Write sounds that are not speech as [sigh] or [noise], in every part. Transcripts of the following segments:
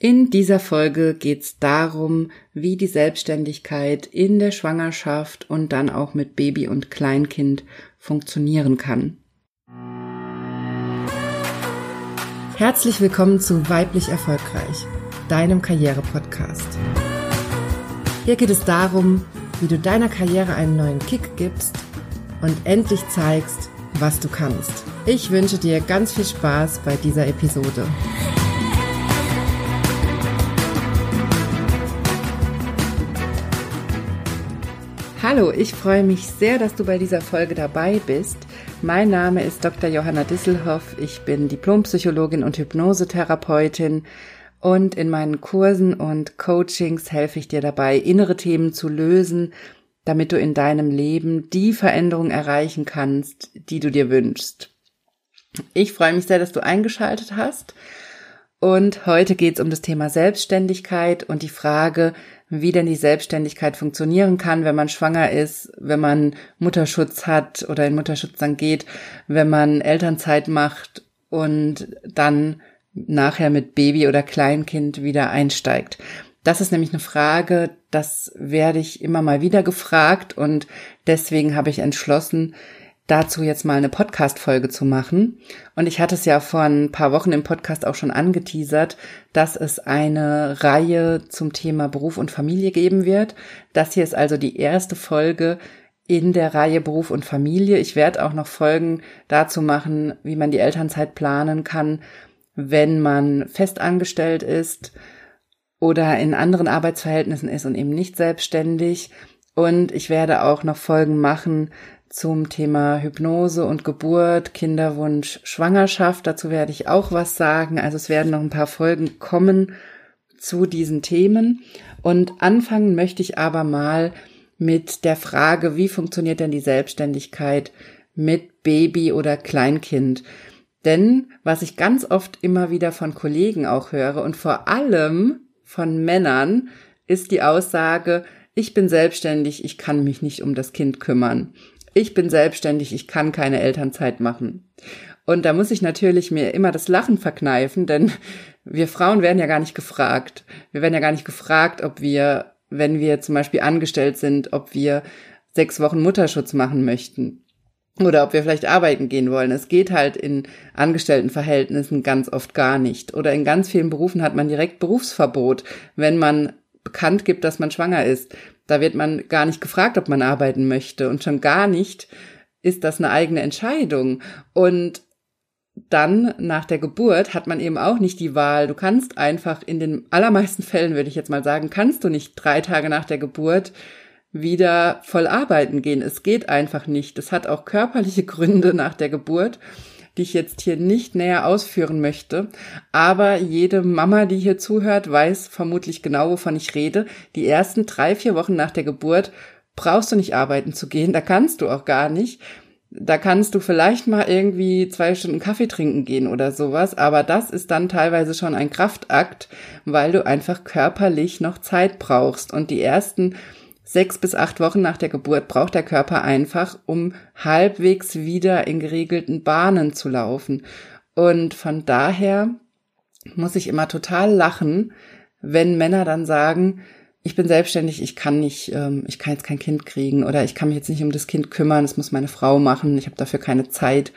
In dieser Folge geht es darum, wie die Selbstständigkeit in der Schwangerschaft und dann auch mit Baby und Kleinkind funktionieren kann. Herzlich willkommen zu Weiblich Erfolgreich, deinem Karriere-Podcast. Hier geht es darum, wie du deiner Karriere einen neuen Kick gibst und endlich zeigst, was du kannst. Ich wünsche dir ganz viel Spaß bei dieser Episode. Hallo, ich freue mich sehr, dass du bei dieser Folge dabei bist. Mein Name ist Dr. Johanna Disselhoff. Ich bin Diplompsychologin und Hypnosetherapeutin und in meinen Kursen und Coachings helfe ich dir dabei, innere Themen zu lösen, damit du in deinem Leben die Veränderung erreichen kannst, die du dir wünschst. Ich freue mich sehr, dass du eingeschaltet hast. Und heute geht es um das Thema Selbstständigkeit und die Frage, wie denn die Selbstständigkeit funktionieren kann, wenn man schwanger ist, wenn man Mutterschutz hat oder in Mutterschutz dann geht, wenn man Elternzeit macht und dann nachher mit Baby oder Kleinkind wieder einsteigt. Das ist nämlich eine Frage, das werde ich immer mal wieder gefragt und deswegen habe ich entschlossen, dazu jetzt mal eine Podcast-Folge zu machen. Und ich hatte es ja vor ein paar Wochen im Podcast auch schon angeteasert, dass es eine Reihe zum Thema Beruf und Familie geben wird. Das hier ist also die erste Folge in der Reihe Beruf und Familie. Ich werde auch noch Folgen dazu machen, wie man die Elternzeit planen kann, wenn man festangestellt ist oder in anderen Arbeitsverhältnissen ist und eben nicht selbstständig. Und ich werde auch noch Folgen machen zum Thema Hypnose und Geburt, Kinderwunsch, Schwangerschaft. Dazu werde ich auch was sagen. Also es werden noch ein paar Folgen kommen zu diesen Themen. Und anfangen möchte ich aber mal mit der Frage, wie funktioniert denn die Selbstständigkeit mit Baby oder Kleinkind? Denn was ich ganz oft immer wieder von Kollegen auch höre und vor allem von Männern ist die Aussage, ich bin selbstständig, ich kann mich nicht um das Kind kümmern ich bin selbstständig, ich kann keine Elternzeit machen. Und da muss ich natürlich mir immer das Lachen verkneifen, denn [laughs] wir Frauen werden ja gar nicht gefragt. Wir werden ja gar nicht gefragt, ob wir, wenn wir zum Beispiel angestellt sind, ob wir sechs Wochen Mutterschutz machen möchten oder ob wir vielleicht arbeiten gehen wollen. Es geht halt in Angestelltenverhältnissen ganz oft gar nicht. Oder in ganz vielen Berufen hat man direkt Berufsverbot, wenn man bekannt gibt, dass man schwanger ist. Da wird man gar nicht gefragt, ob man arbeiten möchte und schon gar nicht ist das eine eigene Entscheidung. Und dann nach der Geburt hat man eben auch nicht die Wahl. Du kannst einfach in den allermeisten Fällen, würde ich jetzt mal sagen, kannst du nicht drei Tage nach der Geburt wieder voll arbeiten gehen. Es geht einfach nicht. Es hat auch körperliche [laughs] Gründe nach der Geburt die ich jetzt hier nicht näher ausführen möchte. Aber jede Mama, die hier zuhört, weiß vermutlich genau, wovon ich rede. Die ersten drei, vier Wochen nach der Geburt brauchst du nicht arbeiten zu gehen. Da kannst du auch gar nicht. Da kannst du vielleicht mal irgendwie zwei Stunden Kaffee trinken gehen oder sowas, aber das ist dann teilweise schon ein Kraftakt, weil du einfach körperlich noch Zeit brauchst. Und die ersten sechs bis acht Wochen nach der Geburt braucht der Körper einfach, um halbwegs wieder in geregelten Bahnen zu laufen. Und von daher muss ich immer total lachen, wenn Männer dann sagen, ich bin selbstständig, ich kann nicht, ähm, ich kann jetzt kein Kind kriegen oder ich kann mich jetzt nicht um das Kind kümmern, das muss meine Frau machen, ich habe dafür keine Zeit.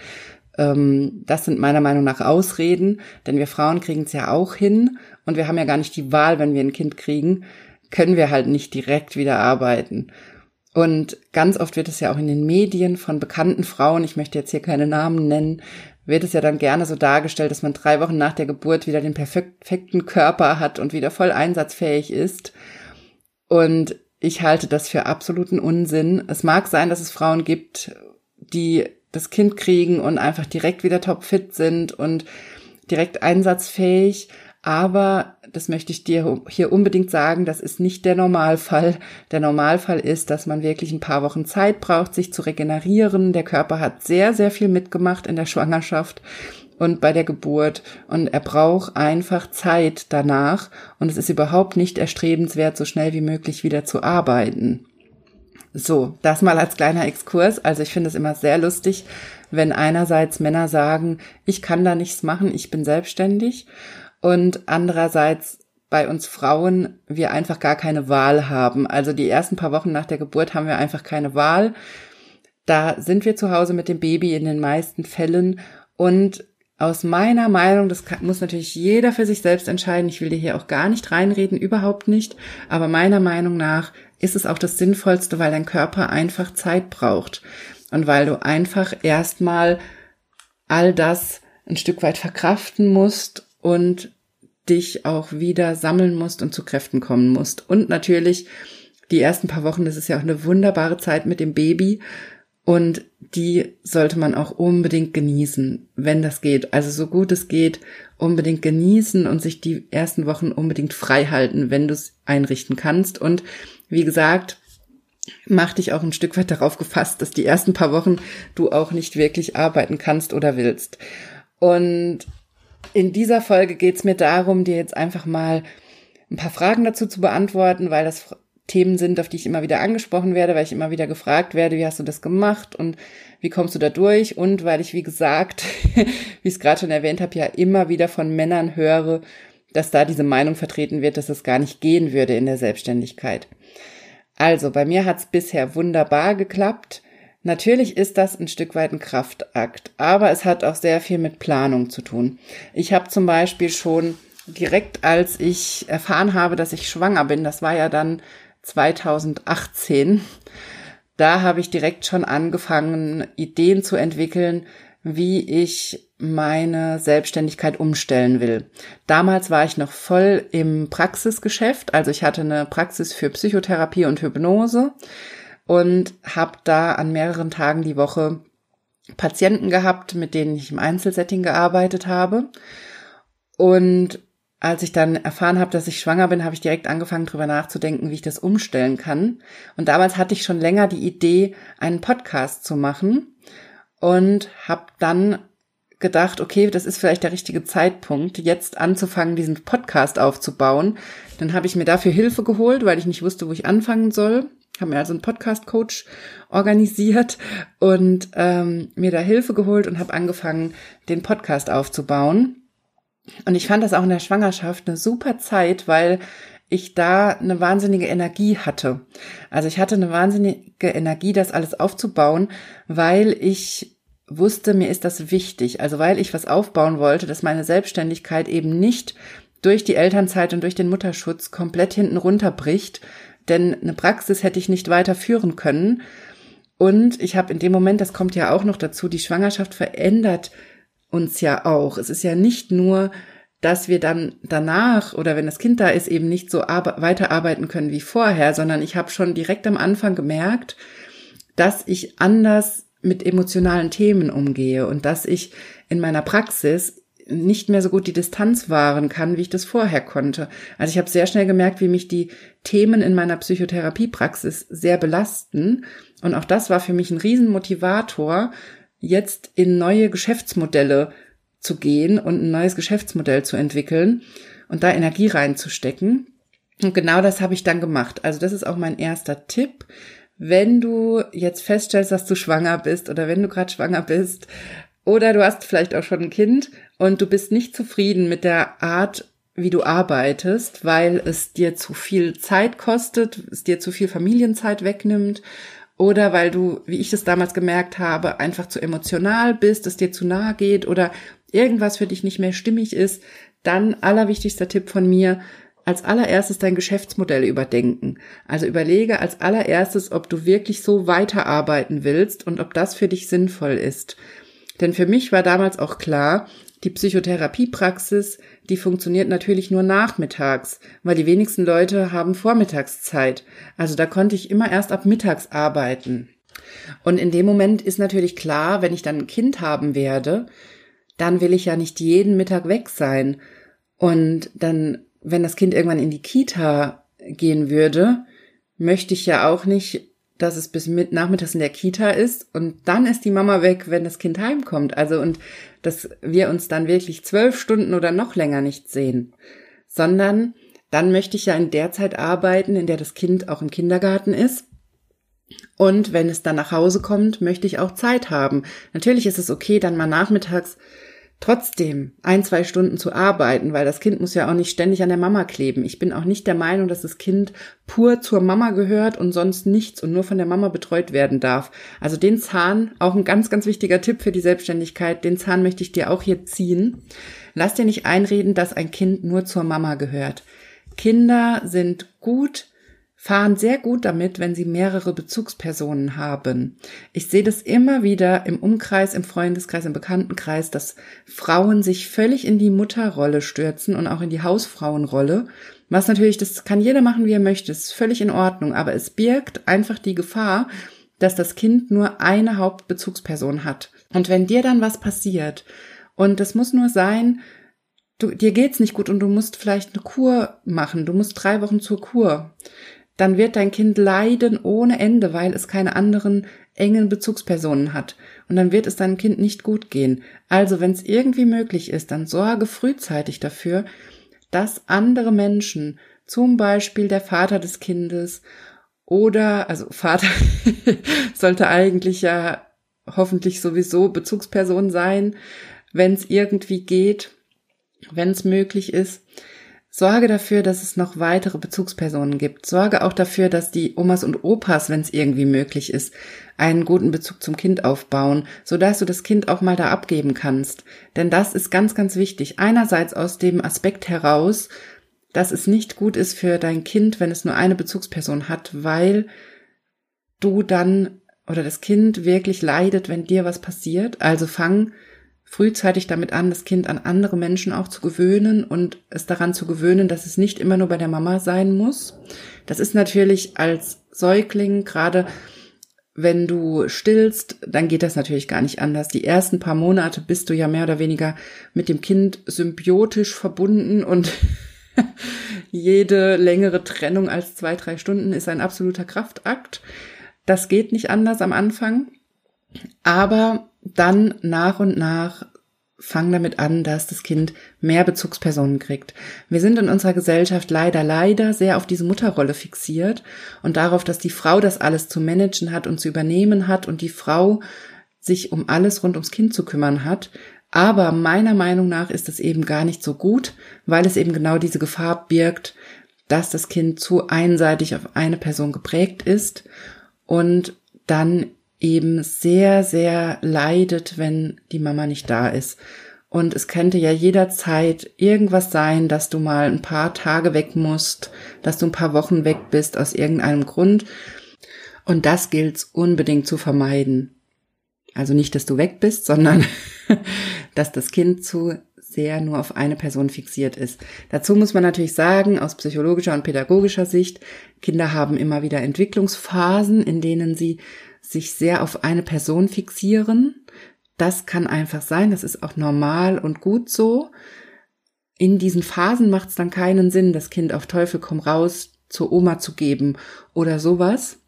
Ähm, das sind meiner Meinung nach Ausreden, denn wir Frauen kriegen es ja auch hin und wir haben ja gar nicht die Wahl, wenn wir ein Kind kriegen können wir halt nicht direkt wieder arbeiten. Und ganz oft wird es ja auch in den Medien von bekannten Frauen, ich möchte jetzt hier keine Namen nennen, wird es ja dann gerne so dargestellt, dass man drei Wochen nach der Geburt wieder den perfekten Körper hat und wieder voll einsatzfähig ist. Und ich halte das für absoluten Unsinn. Es mag sein, dass es Frauen gibt, die das Kind kriegen und einfach direkt wieder topfit sind und direkt einsatzfähig. Aber das möchte ich dir hier unbedingt sagen, das ist nicht der Normalfall. Der Normalfall ist, dass man wirklich ein paar Wochen Zeit braucht, sich zu regenerieren. Der Körper hat sehr, sehr viel mitgemacht in der Schwangerschaft und bei der Geburt und er braucht einfach Zeit danach und es ist überhaupt nicht erstrebenswert, so schnell wie möglich wieder zu arbeiten. So, das mal als kleiner Exkurs. Also ich finde es immer sehr lustig, wenn einerseits Männer sagen, ich kann da nichts machen, ich bin selbstständig und andererseits bei uns Frauen wir einfach gar keine Wahl haben. Also die ersten paar Wochen nach der Geburt haben wir einfach keine Wahl. Da sind wir zu Hause mit dem Baby in den meisten Fällen und aus meiner Meinung, das muss natürlich jeder für sich selbst entscheiden. Ich will dir hier auch gar nicht reinreden, überhaupt nicht. Aber meiner Meinung nach ist es auch das Sinnvollste, weil dein Körper einfach Zeit braucht und weil du einfach erstmal all das ein Stück weit verkraften musst und dich auch wieder sammeln musst und zu Kräften kommen musst. Und natürlich die ersten paar Wochen, das ist ja auch eine wunderbare Zeit mit dem Baby. Und die sollte man auch unbedingt genießen, wenn das geht. Also so gut es geht, unbedingt genießen und sich die ersten Wochen unbedingt frei halten, wenn du es einrichten kannst. Und wie gesagt, mach dich auch ein Stück weit darauf gefasst, dass die ersten paar Wochen du auch nicht wirklich arbeiten kannst oder willst. Und in dieser Folge geht es mir darum, dir jetzt einfach mal ein paar Fragen dazu zu beantworten, weil das Themen sind, auf die ich immer wieder angesprochen werde, weil ich immer wieder gefragt werde, wie hast du das gemacht und wie kommst du da durch und weil ich, wie gesagt, [laughs] wie ich es gerade schon erwähnt habe, ja immer wieder von Männern höre, dass da diese Meinung vertreten wird, dass es gar nicht gehen würde in der Selbstständigkeit. Also, bei mir hat es bisher wunderbar geklappt. Natürlich ist das ein Stück weit ein Kraftakt, aber es hat auch sehr viel mit Planung zu tun. Ich habe zum Beispiel schon direkt, als ich erfahren habe, dass ich schwanger bin, das war ja dann 2018. Da habe ich direkt schon angefangen, Ideen zu entwickeln, wie ich meine Selbstständigkeit umstellen will. Damals war ich noch voll im Praxisgeschäft, also ich hatte eine Praxis für Psychotherapie und Hypnose und habe da an mehreren Tagen die Woche Patienten gehabt, mit denen ich im Einzelsetting gearbeitet habe. Und als ich dann erfahren habe, dass ich schwanger bin, habe ich direkt angefangen, drüber nachzudenken, wie ich das umstellen kann. Und damals hatte ich schon länger die Idee, einen Podcast zu machen und habe dann gedacht, okay, das ist vielleicht der richtige Zeitpunkt, jetzt anzufangen, diesen Podcast aufzubauen. Dann habe ich mir dafür Hilfe geholt, weil ich nicht wusste, wo ich anfangen soll. Habe mir also einen Podcast-Coach organisiert und ähm, mir da Hilfe geholt und habe angefangen, den Podcast aufzubauen. Und ich fand das auch in der Schwangerschaft eine super Zeit, weil ich da eine wahnsinnige Energie hatte. Also ich hatte eine wahnsinnige Energie, das alles aufzubauen, weil ich wusste, mir ist das wichtig. Also weil ich was aufbauen wollte, dass meine Selbstständigkeit eben nicht durch die Elternzeit und durch den Mutterschutz komplett hinten runterbricht. Denn eine Praxis hätte ich nicht weiterführen können. Und ich habe in dem Moment, das kommt ja auch noch dazu, die Schwangerschaft verändert uns ja auch. Es ist ja nicht nur, dass wir dann danach oder wenn das Kind da ist, eben nicht so weiterarbeiten können wie vorher, sondern ich habe schon direkt am Anfang gemerkt, dass ich anders mit emotionalen Themen umgehe und dass ich in meiner Praxis nicht mehr so gut die Distanz wahren kann, wie ich das vorher konnte. Also ich habe sehr schnell gemerkt, wie mich die Themen in meiner Psychotherapiepraxis sehr belasten. Und auch das war für mich ein Riesenmotivator, jetzt in neue Geschäftsmodelle zu gehen und ein neues Geschäftsmodell zu entwickeln und da Energie reinzustecken. Und genau das habe ich dann gemacht. Also das ist auch mein erster Tipp. Wenn du jetzt feststellst, dass du schwanger bist oder wenn du gerade schwanger bist oder du hast vielleicht auch schon ein Kind und du bist nicht zufrieden mit der Art, wie du arbeitest, weil es dir zu viel Zeit kostet, es dir zu viel Familienzeit wegnimmt oder weil du, wie ich es damals gemerkt habe, einfach zu emotional bist, es dir zu nahe geht oder irgendwas für dich nicht mehr stimmig ist, dann allerwichtigster Tipp von mir, als allererstes dein Geschäftsmodell überdenken. Also überlege als allererstes, ob du wirklich so weiterarbeiten willst und ob das für dich sinnvoll ist. Denn für mich war damals auch klar, die Psychotherapiepraxis, die funktioniert natürlich nur nachmittags, weil die wenigsten Leute haben Vormittagszeit. Also da konnte ich immer erst ab mittags arbeiten. Und in dem Moment ist natürlich klar, wenn ich dann ein Kind haben werde, dann will ich ja nicht jeden Mittag weg sein. Und dann, wenn das Kind irgendwann in die Kita gehen würde, möchte ich ja auch nicht dass es bis mit nachmittags in der Kita ist und dann ist die Mama weg, wenn das Kind heimkommt. Also und dass wir uns dann wirklich zwölf Stunden oder noch länger nicht sehen, sondern dann möchte ich ja in der Zeit arbeiten, in der das Kind auch im Kindergarten ist. Und wenn es dann nach Hause kommt, möchte ich auch Zeit haben. Natürlich ist es okay, dann mal nachmittags trotzdem ein, zwei Stunden zu arbeiten, weil das Kind muss ja auch nicht ständig an der Mama kleben. Ich bin auch nicht der Meinung, dass das Kind pur zur Mama gehört und sonst nichts und nur von der Mama betreut werden darf. Also den Zahn, auch ein ganz, ganz wichtiger Tipp für die Selbstständigkeit, den Zahn möchte ich dir auch hier ziehen. Lass dir nicht einreden, dass ein Kind nur zur Mama gehört. Kinder sind gut fahren sehr gut damit, wenn sie mehrere Bezugspersonen haben. Ich sehe das immer wieder im Umkreis, im Freundeskreis, im Bekanntenkreis, dass Frauen sich völlig in die Mutterrolle stürzen und auch in die Hausfrauenrolle. Was natürlich, das kann jeder machen, wie er möchte, ist völlig in Ordnung, aber es birgt einfach die Gefahr, dass das Kind nur eine Hauptbezugsperson hat. Und wenn dir dann was passiert, und das muss nur sein, du, dir geht's nicht gut und du musst vielleicht eine Kur machen, du musst drei Wochen zur Kur, dann wird dein Kind leiden ohne Ende, weil es keine anderen engen Bezugspersonen hat. Und dann wird es deinem Kind nicht gut gehen. Also, wenn es irgendwie möglich ist, dann sorge frühzeitig dafür, dass andere Menschen, zum Beispiel der Vater des Kindes oder, also Vater [laughs] sollte eigentlich ja hoffentlich sowieso Bezugsperson sein, wenn es irgendwie geht, wenn es möglich ist, Sorge dafür, dass es noch weitere Bezugspersonen gibt. Sorge auch dafür, dass die Omas und Opas, wenn es irgendwie möglich ist, einen guten Bezug zum Kind aufbauen, sodass du das Kind auch mal da abgeben kannst. Denn das ist ganz, ganz wichtig. Einerseits aus dem Aspekt heraus, dass es nicht gut ist für dein Kind, wenn es nur eine Bezugsperson hat, weil du dann oder das Kind wirklich leidet, wenn dir was passiert. Also fang frühzeitig damit an, das Kind an andere Menschen auch zu gewöhnen und es daran zu gewöhnen, dass es nicht immer nur bei der Mama sein muss. Das ist natürlich als Säugling gerade wenn du stillst, dann geht das natürlich gar nicht anders. Die ersten paar Monate bist du ja mehr oder weniger mit dem Kind symbiotisch verbunden und [laughs] jede längere Trennung als zwei, drei Stunden ist ein absoluter Kraftakt. Das geht nicht anders am Anfang. Aber dann nach und nach fang damit an, dass das Kind mehr Bezugspersonen kriegt. Wir sind in unserer Gesellschaft leider, leider sehr auf diese Mutterrolle fixiert und darauf, dass die Frau das alles zu managen hat und zu übernehmen hat und die Frau sich um alles rund ums Kind zu kümmern hat. Aber meiner Meinung nach ist es eben gar nicht so gut, weil es eben genau diese Gefahr birgt, dass das Kind zu einseitig auf eine Person geprägt ist und dann eben sehr, sehr leidet, wenn die Mama nicht da ist. Und es könnte ja jederzeit irgendwas sein, dass du mal ein paar Tage weg musst, dass du ein paar Wochen weg bist aus irgendeinem Grund. Und das gilt unbedingt zu vermeiden. Also nicht, dass du weg bist, sondern [laughs] dass das Kind zu sehr nur auf eine Person fixiert ist. Dazu muss man natürlich sagen, aus psychologischer und pädagogischer Sicht, Kinder haben immer wieder Entwicklungsphasen, in denen sie sich sehr auf eine Person fixieren. Das kann einfach sein, das ist auch normal und gut so. In diesen Phasen macht es dann keinen Sinn, das Kind auf Teufel komm raus zur Oma zu geben oder sowas.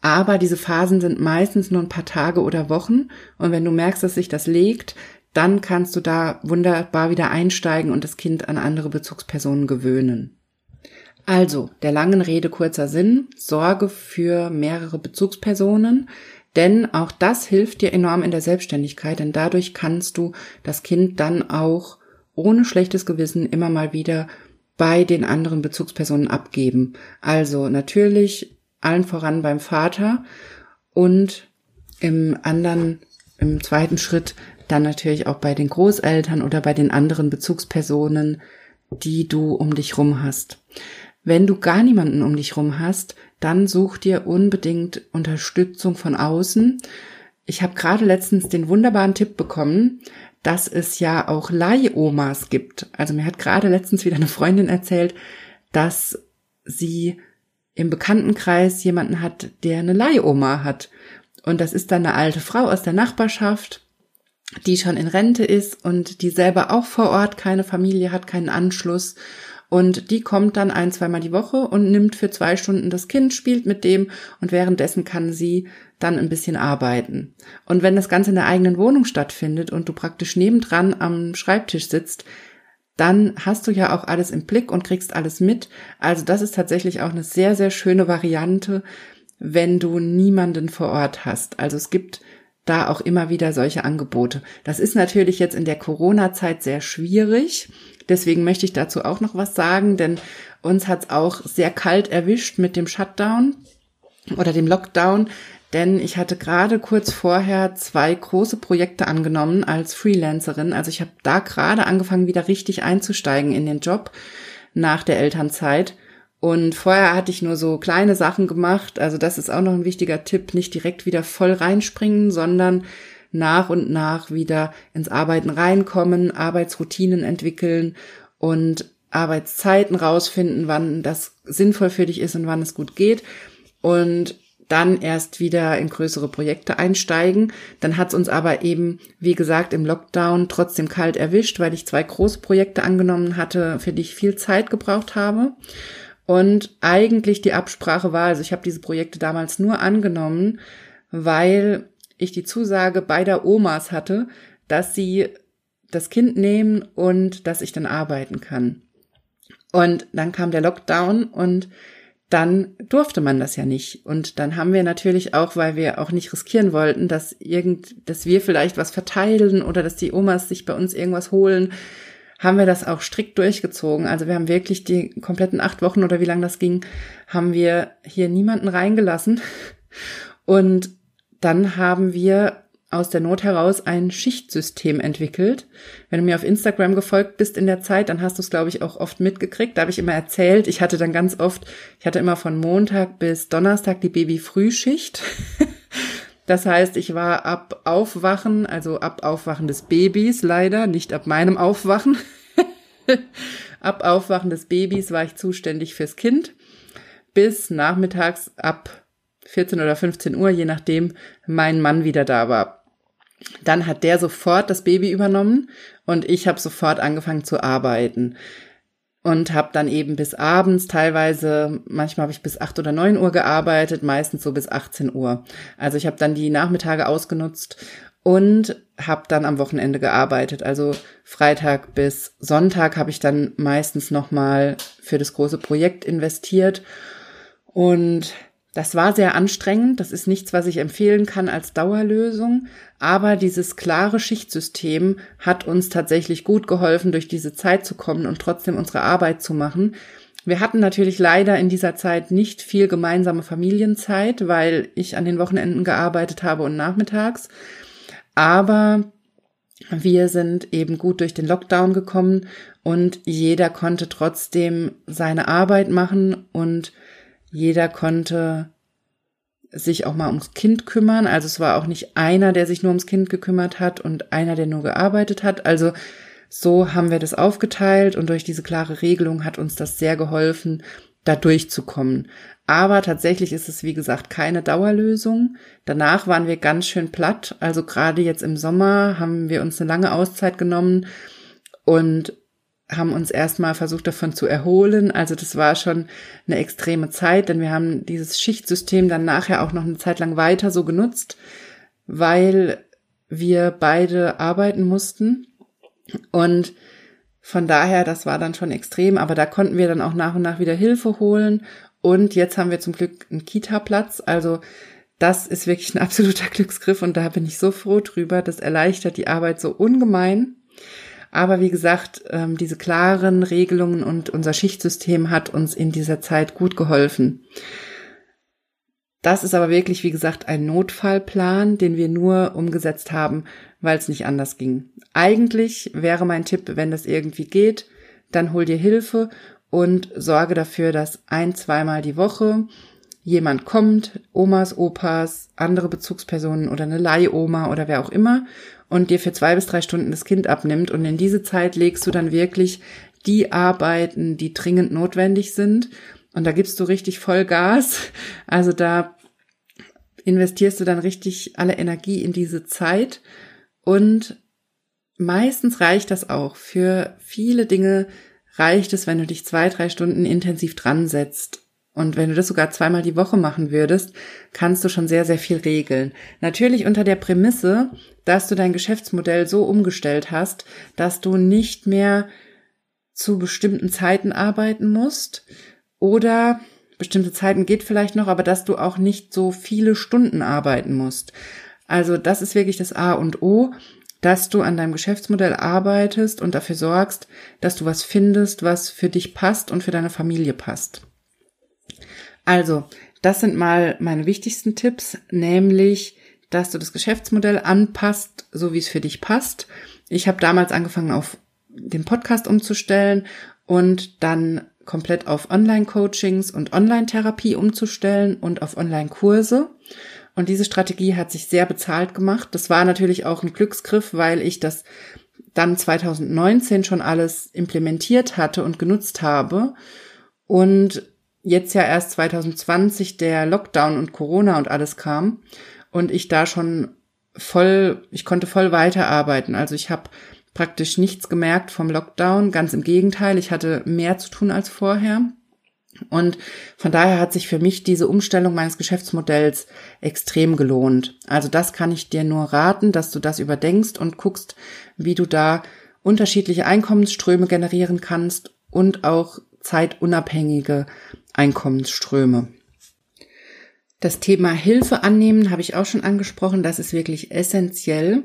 Aber diese Phasen sind meistens nur ein paar Tage oder Wochen. Und wenn du merkst, dass sich das legt, dann kannst du da wunderbar wieder einsteigen und das Kind an andere Bezugspersonen gewöhnen. Also, der langen Rede kurzer Sinn, sorge für mehrere Bezugspersonen, denn auch das hilft dir enorm in der Selbstständigkeit, denn dadurch kannst du das Kind dann auch ohne schlechtes Gewissen immer mal wieder bei den anderen Bezugspersonen abgeben. Also natürlich allen voran beim Vater und im anderen, im zweiten Schritt dann natürlich auch bei den Großeltern oder bei den anderen Bezugspersonen, die du um dich rum hast. Wenn du gar niemanden um dich rum hast, dann such dir unbedingt Unterstützung von außen. Ich habe gerade letztens den wunderbaren Tipp bekommen, dass es ja auch Leihomas gibt. Also mir hat gerade letztens wieder eine Freundin erzählt, dass sie im Bekanntenkreis jemanden hat, der eine Leihoma hat. Und das ist dann eine alte Frau aus der Nachbarschaft, die schon in Rente ist und die selber auch vor Ort keine Familie hat, keinen Anschluss und die kommt dann ein, zweimal die Woche und nimmt für zwei Stunden das Kind, spielt mit dem und währenddessen kann sie dann ein bisschen arbeiten. Und wenn das Ganze in der eigenen Wohnung stattfindet und du praktisch nebendran am Schreibtisch sitzt, dann hast du ja auch alles im Blick und kriegst alles mit. Also das ist tatsächlich auch eine sehr, sehr schöne Variante, wenn du niemanden vor Ort hast. Also es gibt da auch immer wieder solche Angebote. Das ist natürlich jetzt in der Corona-Zeit sehr schwierig. Deswegen möchte ich dazu auch noch was sagen, denn uns hat es auch sehr kalt erwischt mit dem Shutdown oder dem Lockdown, denn ich hatte gerade kurz vorher zwei große Projekte angenommen als Freelancerin. Also ich habe da gerade angefangen, wieder richtig einzusteigen in den Job nach der Elternzeit. Und vorher hatte ich nur so kleine Sachen gemacht. Also das ist auch noch ein wichtiger Tipp. Nicht direkt wieder voll reinspringen, sondern nach und nach wieder ins Arbeiten reinkommen, Arbeitsroutinen entwickeln und Arbeitszeiten rausfinden, wann das sinnvoll für dich ist und wann es gut geht. Und dann erst wieder in größere Projekte einsteigen. Dann hat es uns aber eben, wie gesagt, im Lockdown trotzdem kalt erwischt, weil ich zwei große Projekte angenommen hatte, für die ich viel Zeit gebraucht habe. Und eigentlich die Absprache war, also ich habe diese Projekte damals nur angenommen, weil ich die Zusage beider Omas hatte, dass sie das Kind nehmen und dass ich dann arbeiten kann. Und dann kam der Lockdown und dann durfte man das ja nicht. Und dann haben wir natürlich auch, weil wir auch nicht riskieren wollten, dass irgend, dass wir vielleicht was verteilen oder dass die Omas sich bei uns irgendwas holen, haben wir das auch strikt durchgezogen. Also wir haben wirklich die kompletten acht Wochen oder wie lange das ging, haben wir hier niemanden reingelassen. Und dann haben wir aus der Not heraus ein Schichtsystem entwickelt. Wenn du mir auf Instagram gefolgt bist in der Zeit, dann hast du es, glaube ich, auch oft mitgekriegt. Da habe ich immer erzählt, ich hatte dann ganz oft, ich hatte immer von Montag bis Donnerstag die Baby-Frühschicht. [laughs] Das heißt, ich war ab Aufwachen, also ab Aufwachen des Babys leider, nicht ab meinem Aufwachen. [laughs] ab Aufwachen des Babys war ich zuständig fürs Kind. Bis nachmittags ab 14 oder 15 Uhr, je nachdem mein Mann wieder da war. Dann hat der sofort das Baby übernommen und ich habe sofort angefangen zu arbeiten und habe dann eben bis abends teilweise, manchmal habe ich bis acht oder neun Uhr gearbeitet, meistens so bis 18 Uhr. Also ich habe dann die Nachmittage ausgenutzt und habe dann am Wochenende gearbeitet. Also Freitag bis Sonntag habe ich dann meistens noch mal für das große Projekt investiert und das war sehr anstrengend. Das ist nichts, was ich empfehlen kann als Dauerlösung. Aber dieses klare Schichtsystem hat uns tatsächlich gut geholfen, durch diese Zeit zu kommen und trotzdem unsere Arbeit zu machen. Wir hatten natürlich leider in dieser Zeit nicht viel gemeinsame Familienzeit, weil ich an den Wochenenden gearbeitet habe und nachmittags. Aber wir sind eben gut durch den Lockdown gekommen und jeder konnte trotzdem seine Arbeit machen und jeder konnte sich auch mal ums Kind kümmern. Also es war auch nicht einer, der sich nur ums Kind gekümmert hat und einer, der nur gearbeitet hat. Also so haben wir das aufgeteilt und durch diese klare Regelung hat uns das sehr geholfen, da durchzukommen. Aber tatsächlich ist es, wie gesagt, keine Dauerlösung. Danach waren wir ganz schön platt. Also gerade jetzt im Sommer haben wir uns eine lange Auszeit genommen und haben uns erstmal versucht davon zu erholen. Also das war schon eine extreme Zeit, denn wir haben dieses Schichtsystem dann nachher auch noch eine Zeit lang weiter so genutzt, weil wir beide arbeiten mussten. Und von daher, das war dann schon extrem, aber da konnten wir dann auch nach und nach wieder Hilfe holen. Und jetzt haben wir zum Glück einen Kita-Platz. Also das ist wirklich ein absoluter [laughs] Glücksgriff und da bin ich so froh drüber. Das erleichtert die Arbeit so ungemein. Aber wie gesagt, ähm, diese klaren Regelungen und unser Schichtsystem hat uns in dieser Zeit gut geholfen. Das ist aber wirklich, wie gesagt, ein Notfallplan, den wir nur umgesetzt haben, weil es nicht anders ging. Eigentlich wäre mein Tipp, wenn das irgendwie geht, dann hol dir Hilfe und sorge dafür, dass ein, zweimal die Woche jemand kommt, Omas, Opas, andere Bezugspersonen oder eine Leihoma oder wer auch immer und dir für zwei bis drei Stunden das Kind abnimmt. Und in diese Zeit legst du dann wirklich die Arbeiten, die dringend notwendig sind. Und da gibst du richtig voll Gas. Also da investierst du dann richtig alle Energie in diese Zeit. Und meistens reicht das auch. Für viele Dinge reicht es, wenn du dich zwei, drei Stunden intensiv dran setzt und wenn du das sogar zweimal die Woche machen würdest, kannst du schon sehr, sehr viel regeln. Natürlich unter der Prämisse, dass du dein Geschäftsmodell so umgestellt hast, dass du nicht mehr zu bestimmten Zeiten arbeiten musst oder bestimmte Zeiten geht vielleicht noch, aber dass du auch nicht so viele Stunden arbeiten musst. Also das ist wirklich das A und O, dass du an deinem Geschäftsmodell arbeitest und dafür sorgst, dass du was findest, was für dich passt und für deine Familie passt. Also, das sind mal meine wichtigsten Tipps, nämlich, dass du das Geschäftsmodell anpasst, so wie es für dich passt. Ich habe damals angefangen, auf den Podcast umzustellen und dann komplett auf Online-Coachings und Online-Therapie umzustellen und auf Online-Kurse. Und diese Strategie hat sich sehr bezahlt gemacht. Das war natürlich auch ein Glücksgriff, weil ich das dann 2019 schon alles implementiert hatte und genutzt habe. Und jetzt ja erst 2020 der Lockdown und Corona und alles kam und ich da schon voll, ich konnte voll weiterarbeiten. Also ich habe praktisch nichts gemerkt vom Lockdown, ganz im Gegenteil, ich hatte mehr zu tun als vorher. Und von daher hat sich für mich diese Umstellung meines Geschäftsmodells extrem gelohnt. Also das kann ich dir nur raten, dass du das überdenkst und guckst, wie du da unterschiedliche Einkommensströme generieren kannst und auch zeitunabhängige Einkommensströme. Das Thema Hilfe annehmen habe ich auch schon angesprochen. Das ist wirklich essentiell,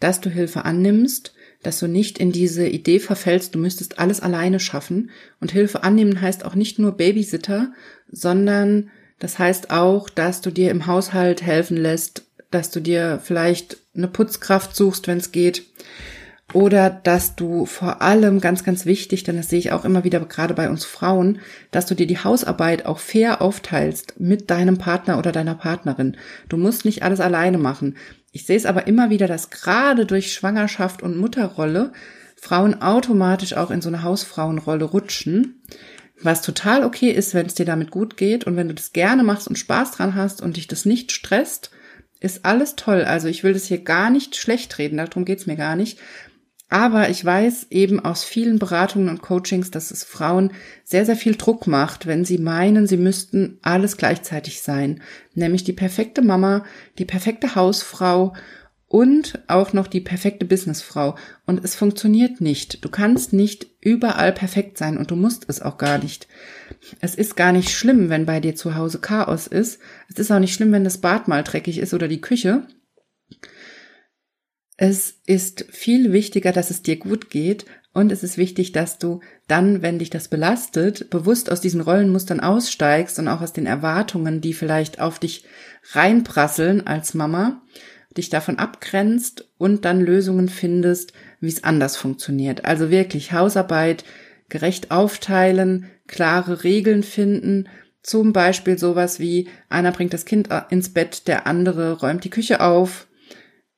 dass du Hilfe annimmst, dass du nicht in diese Idee verfällst, du müsstest alles alleine schaffen. Und Hilfe annehmen heißt auch nicht nur Babysitter, sondern das heißt auch, dass du dir im Haushalt helfen lässt, dass du dir vielleicht eine Putzkraft suchst, wenn es geht, oder dass du vor allem ganz, ganz wichtig, denn das sehe ich auch immer wieder gerade bei uns Frauen, dass du dir die Hausarbeit auch fair aufteilst mit deinem Partner oder deiner Partnerin. Du musst nicht alles alleine machen. Ich sehe es aber immer wieder, dass gerade durch Schwangerschaft und Mutterrolle Frauen automatisch auch in so eine Hausfrauenrolle rutschen, was total okay ist, wenn es dir damit gut geht und wenn du das gerne machst und Spaß dran hast und dich das nicht stresst, ist alles toll. Also ich will das hier gar nicht schlecht reden, darum geht's mir gar nicht. Aber ich weiß eben aus vielen Beratungen und Coachings, dass es Frauen sehr, sehr viel Druck macht, wenn sie meinen, sie müssten alles gleichzeitig sein. Nämlich die perfekte Mama, die perfekte Hausfrau und auch noch die perfekte Businessfrau. Und es funktioniert nicht. Du kannst nicht überall perfekt sein und du musst es auch gar nicht. Es ist gar nicht schlimm, wenn bei dir zu Hause Chaos ist. Es ist auch nicht schlimm, wenn das Bad mal dreckig ist oder die Küche. Es ist viel wichtiger, dass es dir gut geht und es ist wichtig, dass du dann, wenn dich das belastet, bewusst aus diesen Rollenmustern aussteigst und auch aus den Erwartungen, die vielleicht auf dich reinprasseln als Mama, dich davon abgrenzt und dann Lösungen findest, wie es anders funktioniert. Also wirklich Hausarbeit gerecht aufteilen, klare Regeln finden, zum Beispiel sowas wie einer bringt das Kind ins Bett, der andere räumt die Küche auf,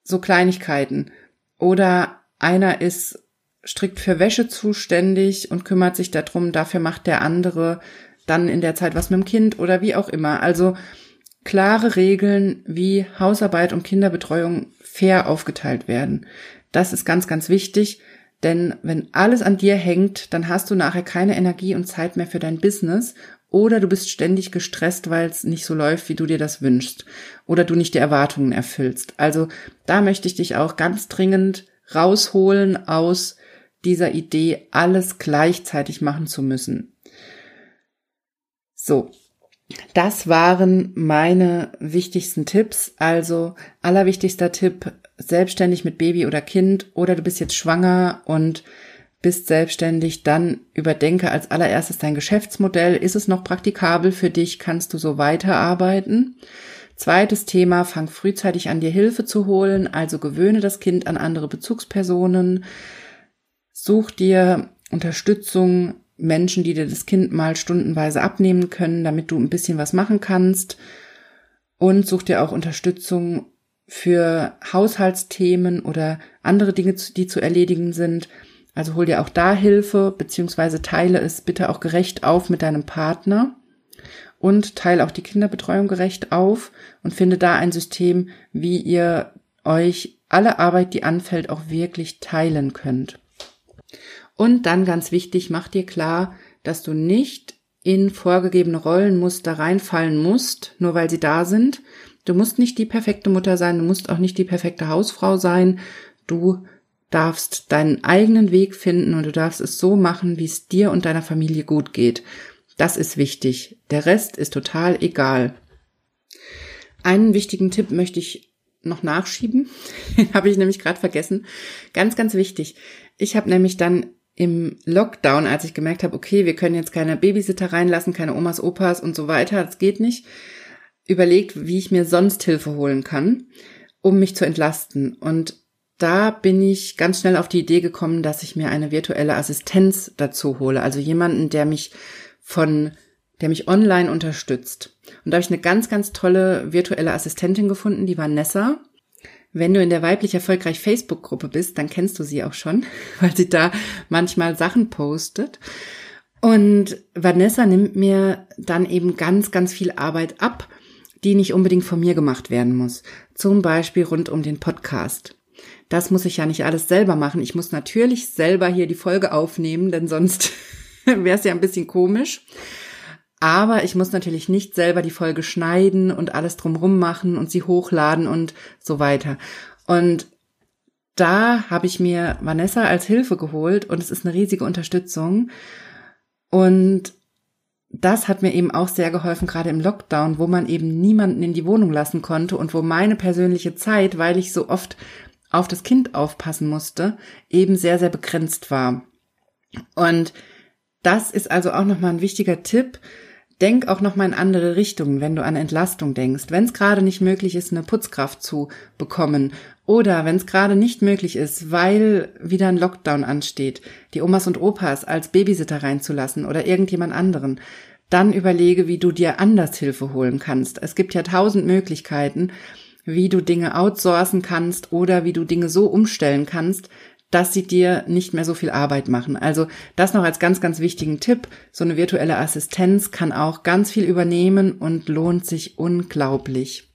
so Kleinigkeiten. Oder einer ist strikt für Wäsche zuständig und kümmert sich darum, dafür macht der andere dann in der Zeit was mit dem Kind oder wie auch immer. Also klare Regeln, wie Hausarbeit und Kinderbetreuung fair aufgeteilt werden. Das ist ganz, ganz wichtig, denn wenn alles an dir hängt, dann hast du nachher keine Energie und Zeit mehr für dein Business oder du bist ständig gestresst, weil es nicht so läuft, wie du dir das wünschst. Oder du nicht die Erwartungen erfüllst. Also da möchte ich dich auch ganz dringend rausholen aus dieser Idee, alles gleichzeitig machen zu müssen. So, das waren meine wichtigsten Tipps. Also allerwichtigster Tipp, selbstständig mit Baby oder Kind oder du bist jetzt schwanger und bist selbstständig, dann überdenke als allererstes dein Geschäftsmodell. Ist es noch praktikabel für dich? Kannst du so weiterarbeiten? Zweites Thema, fang frühzeitig an, dir Hilfe zu holen, also gewöhne das Kind an andere Bezugspersonen, such dir Unterstützung, Menschen, die dir das Kind mal stundenweise abnehmen können, damit du ein bisschen was machen kannst und such dir auch Unterstützung für Haushaltsthemen oder andere Dinge, die zu erledigen sind. Also hol dir auch da Hilfe, beziehungsweise teile es bitte auch gerecht auf mit deinem Partner und teile auch die Kinderbetreuung gerecht auf und finde da ein System, wie ihr euch alle Arbeit, die anfällt, auch wirklich teilen könnt. Und dann ganz wichtig, mach dir klar, dass du nicht in vorgegebene Rollenmuster reinfallen musst, nur weil sie da sind. Du musst nicht die perfekte Mutter sein, du musst auch nicht die perfekte Hausfrau sein. Du darfst deinen eigenen Weg finden und du darfst es so machen, wie es dir und deiner Familie gut geht. Das ist wichtig. Der Rest ist total egal. Einen wichtigen Tipp möchte ich noch nachschieben. Den [laughs] habe ich nämlich gerade vergessen. Ganz, ganz wichtig. Ich habe nämlich dann im Lockdown, als ich gemerkt habe, okay, wir können jetzt keine Babysitter reinlassen, keine Omas, Opas und so weiter, das geht nicht, überlegt, wie ich mir sonst Hilfe holen kann, um mich zu entlasten. Und da bin ich ganz schnell auf die Idee gekommen, dass ich mir eine virtuelle Assistenz dazu hole, also jemanden, der mich von der mich online unterstützt. Und da habe ich eine ganz, ganz tolle virtuelle Assistentin gefunden, die Vanessa. Wenn du in der weiblich erfolgreich Facebook-Gruppe bist, dann kennst du sie auch schon, [laughs] weil sie da manchmal Sachen postet. Und Vanessa nimmt mir dann eben ganz, ganz viel Arbeit ab, die nicht unbedingt von mir gemacht werden muss. Zum Beispiel rund um den Podcast. Das muss ich ja nicht alles selber machen. Ich muss natürlich selber hier die Folge aufnehmen, denn sonst [laughs] wäre es ja ein bisschen komisch. Aber ich muss natürlich nicht selber die Folge schneiden und alles drumrum machen und sie hochladen und so weiter. Und da habe ich mir Vanessa als Hilfe geholt und es ist eine riesige Unterstützung. Und das hat mir eben auch sehr geholfen, gerade im Lockdown, wo man eben niemanden in die Wohnung lassen konnte und wo meine persönliche Zeit, weil ich so oft auf das Kind aufpassen musste, eben sehr, sehr begrenzt war. Und das ist also auch nochmal ein wichtiger Tipp, Denk auch noch mal in andere Richtungen, wenn du an Entlastung denkst. Wenn es gerade nicht möglich ist, eine Putzkraft zu bekommen oder wenn es gerade nicht möglich ist, weil wieder ein Lockdown ansteht, die Omas und Opas als Babysitter reinzulassen oder irgendjemand anderen, dann überlege, wie du dir anders Hilfe holen kannst. Es gibt ja tausend Möglichkeiten, wie du Dinge outsourcen kannst oder wie du Dinge so umstellen kannst, dass sie dir nicht mehr so viel Arbeit machen. Also das noch als ganz, ganz wichtigen Tipp. So eine virtuelle Assistenz kann auch ganz viel übernehmen und lohnt sich unglaublich.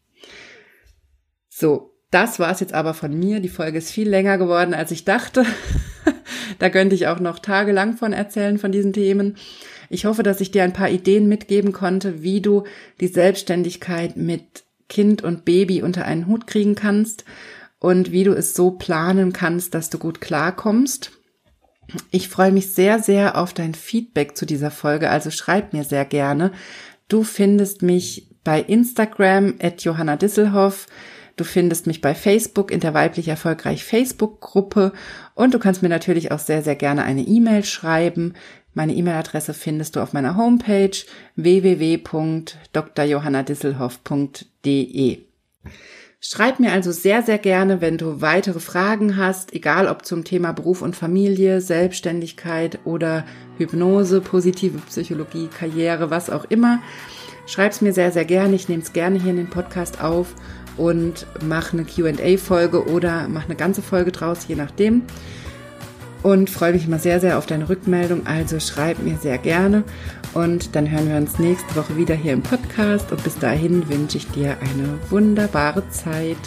So, das war es jetzt aber von mir. Die Folge ist viel länger geworden, als ich dachte. [laughs] da könnte ich auch noch tagelang von erzählen, von diesen Themen. Ich hoffe, dass ich dir ein paar Ideen mitgeben konnte, wie du die Selbstständigkeit mit Kind und Baby unter einen Hut kriegen kannst und wie du es so planen kannst, dass du gut klarkommst. Ich freue mich sehr, sehr auf dein Feedback zu dieser Folge, also schreib mir sehr gerne. Du findest mich bei Instagram at Johanna Disselhoff. Du findest mich bei Facebook in der weiblich erfolgreich Facebook-Gruppe und du kannst mir natürlich auch sehr, sehr gerne eine E-Mail schreiben. Meine E-Mail-Adresse findest du auf meiner Homepage www.drjohannadisselhoff.de. Schreib mir also sehr, sehr gerne, wenn du weitere Fragen hast, egal ob zum Thema Beruf und Familie, Selbstständigkeit oder Hypnose, positive Psychologie, Karriere, was auch immer. Schreib's mir sehr, sehr gerne. Ich nehme es gerne hier in den Podcast auf und mache eine QA-Folge oder mache eine ganze Folge draus, je nachdem. Und freue mich immer sehr, sehr auf deine Rückmeldung. Also schreib mir sehr gerne. Und dann hören wir uns nächste Woche wieder hier im Podcast. Und bis dahin wünsche ich dir eine wunderbare Zeit.